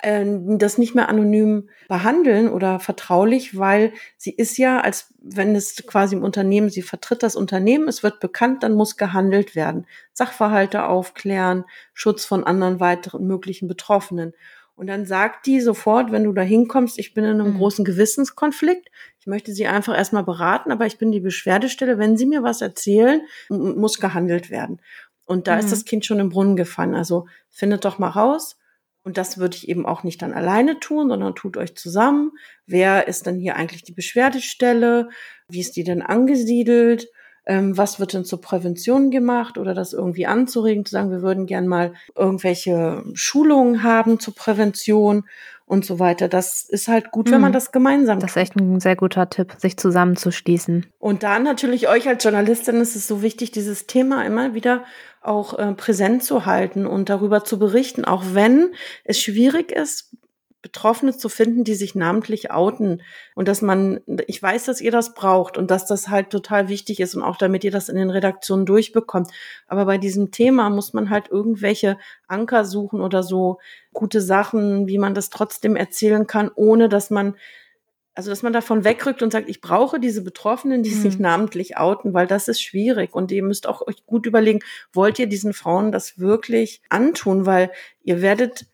Speaker 4: äh, das nicht mehr anonym behandeln oder vertraulich, weil sie ist ja, als wenn es quasi im Unternehmen, sie vertritt das Unternehmen, es wird bekannt, dann muss gehandelt werden. Sachverhalte aufklären, Schutz von anderen weiteren möglichen Betroffenen. Und dann sagt die sofort, wenn du da hinkommst, ich bin in einem mhm. großen Gewissenskonflikt. Ich möchte sie einfach erstmal beraten, aber ich bin die Beschwerdestelle. Wenn sie mir was erzählen, muss gehandelt werden. Und da mhm. ist das Kind schon im Brunnen gefallen. Also findet doch mal raus. Und das würde ich eben auch nicht dann alleine tun, sondern tut euch zusammen. Wer ist denn hier eigentlich die Beschwerdestelle? Wie ist die denn angesiedelt? Ähm, was wird denn zur Prävention gemacht oder das irgendwie anzuregen, zu sagen, wir würden gern mal irgendwelche Schulungen haben zur Prävention und so weiter. Das ist halt gut, wenn man mhm. das gemeinsam
Speaker 3: Das ist echt ein sehr guter Tipp, sich zusammenzuschließen.
Speaker 4: Und da natürlich euch als Journalistin ist es so wichtig, dieses Thema immer wieder auch äh, präsent zu halten und darüber zu berichten, auch wenn es schwierig ist, Betroffene zu finden, die sich namentlich outen und dass man, ich weiß, dass ihr das braucht und dass das halt total wichtig ist und auch damit ihr das in den Redaktionen durchbekommt. Aber bei diesem Thema muss man halt irgendwelche Anker suchen oder so gute Sachen, wie man das trotzdem erzählen kann, ohne dass man also, dass man davon wegrückt und sagt, ich brauche diese Betroffenen, die sich mhm. namentlich outen, weil das ist schwierig. Und ihr müsst auch euch gut überlegen, wollt ihr diesen Frauen das wirklich antun? Weil ihr werdet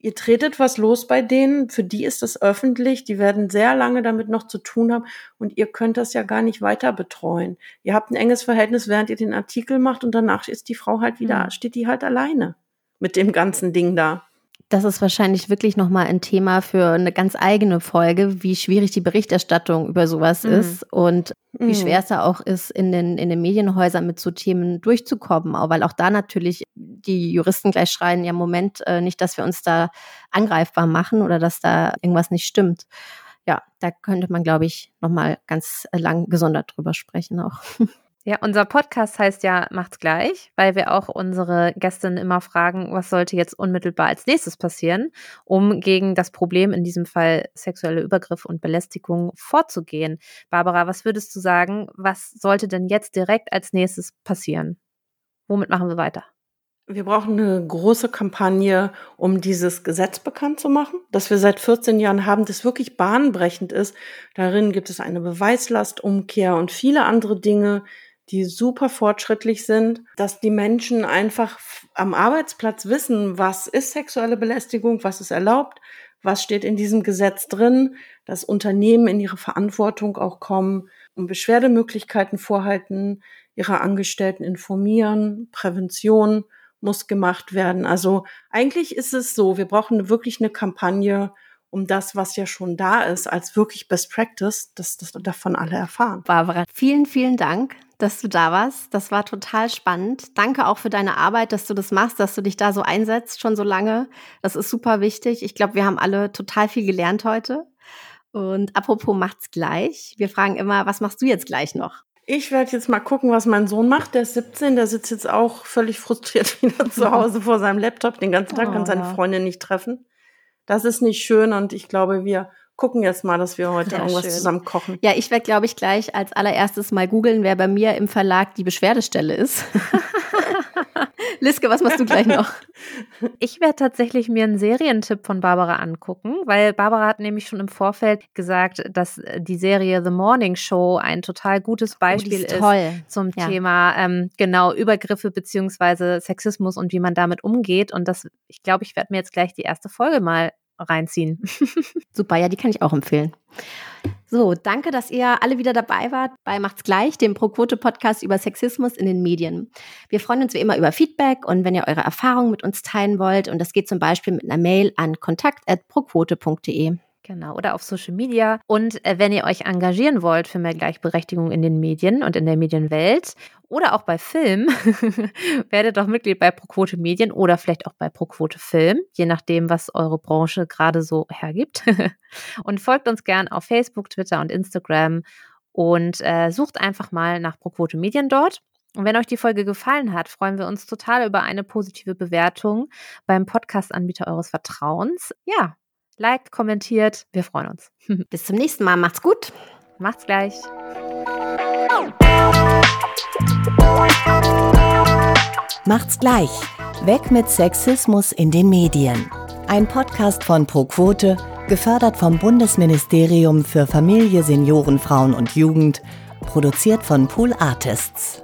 Speaker 4: ihr tretet was los bei denen, für die ist das öffentlich, die werden sehr lange damit noch zu tun haben und ihr könnt das ja gar nicht weiter betreuen. Ihr habt ein enges Verhältnis, während ihr den Artikel macht und danach ist die Frau halt wieder, mhm. steht die halt alleine mit dem ganzen Ding da.
Speaker 2: Das ist wahrscheinlich wirklich nochmal ein Thema für eine ganz eigene Folge, wie schwierig die Berichterstattung über sowas mhm. ist und mhm. wie schwer es da auch ist, in den, in den Medienhäusern mit so Themen durchzukommen. Auch weil auch da natürlich die Juristen gleich schreien, ja, Moment, äh, nicht, dass wir uns da angreifbar machen oder dass da irgendwas nicht stimmt. Ja, da könnte man, glaube ich, nochmal ganz lang gesondert drüber sprechen auch.
Speaker 3: Ja, unser Podcast heißt ja Macht's gleich, weil wir auch unsere Gästinnen immer fragen, was sollte jetzt unmittelbar als nächstes passieren, um gegen das Problem, in diesem Fall sexuelle Übergriffe und Belästigung, vorzugehen. Barbara, was würdest du sagen, was sollte denn jetzt direkt als nächstes passieren? Womit machen wir weiter?
Speaker 4: Wir brauchen eine große Kampagne, um dieses Gesetz bekannt zu machen, das wir seit 14 Jahren haben, das wirklich bahnbrechend ist. Darin gibt es eine Beweislastumkehr und viele andere Dinge, die super fortschrittlich sind, dass die Menschen einfach am Arbeitsplatz wissen, was ist sexuelle Belästigung, was ist erlaubt, was steht in diesem Gesetz drin, dass Unternehmen in ihre Verantwortung auch kommen und Beschwerdemöglichkeiten vorhalten, ihre Angestellten informieren, Prävention muss gemacht werden. Also eigentlich ist es so, wir brauchen wirklich eine Kampagne, um das, was ja schon da ist, als wirklich Best Practice, dass das davon alle erfahren.
Speaker 2: Barbara, vielen, vielen Dank dass du da warst. Das war total spannend. Danke auch für deine Arbeit, dass du das machst, dass du dich da so einsetzt, schon so lange. Das ist super wichtig. Ich glaube, wir haben alle total viel gelernt heute. Und apropos macht's gleich. Wir fragen immer, was machst du jetzt gleich noch?
Speaker 4: Ich werde jetzt mal gucken, was mein Sohn macht. Der ist 17, der sitzt jetzt auch völlig frustriert wieder zu Hause vor seinem Laptop. Den ganzen Tag oh. kann seine Freundin nicht treffen. Das ist nicht schön und ich glaube, wir gucken jetzt mal, dass wir heute Sehr irgendwas schön. zusammen kochen.
Speaker 2: Ja, ich werde, glaube ich, gleich als allererstes mal googeln, wer bei mir im Verlag die Beschwerdestelle ist. Liske, was machst du gleich noch?
Speaker 3: Ich werde tatsächlich mir einen Serientipp von Barbara angucken, weil Barbara hat nämlich schon im Vorfeld gesagt, dass die Serie The Morning Show ein total gutes oh, Beispiel oh, ist, ist, zum ja. Thema ähm, genau Übergriffe beziehungsweise Sexismus und wie man damit umgeht. Und das, ich glaube, ich werde mir jetzt gleich die erste Folge mal reinziehen.
Speaker 2: Super, ja, die kann ich auch empfehlen. So, danke, dass ihr alle wieder dabei wart bei Macht's gleich, dem ProQuote-Podcast über Sexismus in den Medien. Wir freuen uns wie immer über Feedback und wenn ihr eure Erfahrungen mit uns teilen wollt, und das geht zum Beispiel mit einer Mail an kontakt.proquote.de.
Speaker 3: Genau, oder auf Social Media. Und äh, wenn ihr euch engagieren wollt für mehr Gleichberechtigung in den Medien und in der Medienwelt oder auch bei Film, werdet doch Mitglied bei ProQuote Medien oder vielleicht auch bei ProQuote Film, je nachdem, was eure Branche gerade so hergibt. und folgt uns gern auf Facebook, Twitter und Instagram und äh, sucht einfach mal nach ProQuote Medien dort. Und wenn euch die Folge gefallen hat, freuen wir uns total über eine positive Bewertung beim Podcast-Anbieter eures Vertrauens. Ja, liked, kommentiert. Wir freuen uns.
Speaker 2: Bis zum nächsten Mal. Macht's gut.
Speaker 3: Macht's gleich.
Speaker 1: Macht's gleich. Weg mit Sexismus in den Medien. Ein Podcast von ProQuote, gefördert vom Bundesministerium für Familie, Senioren, Frauen und Jugend, produziert von Pool Artists.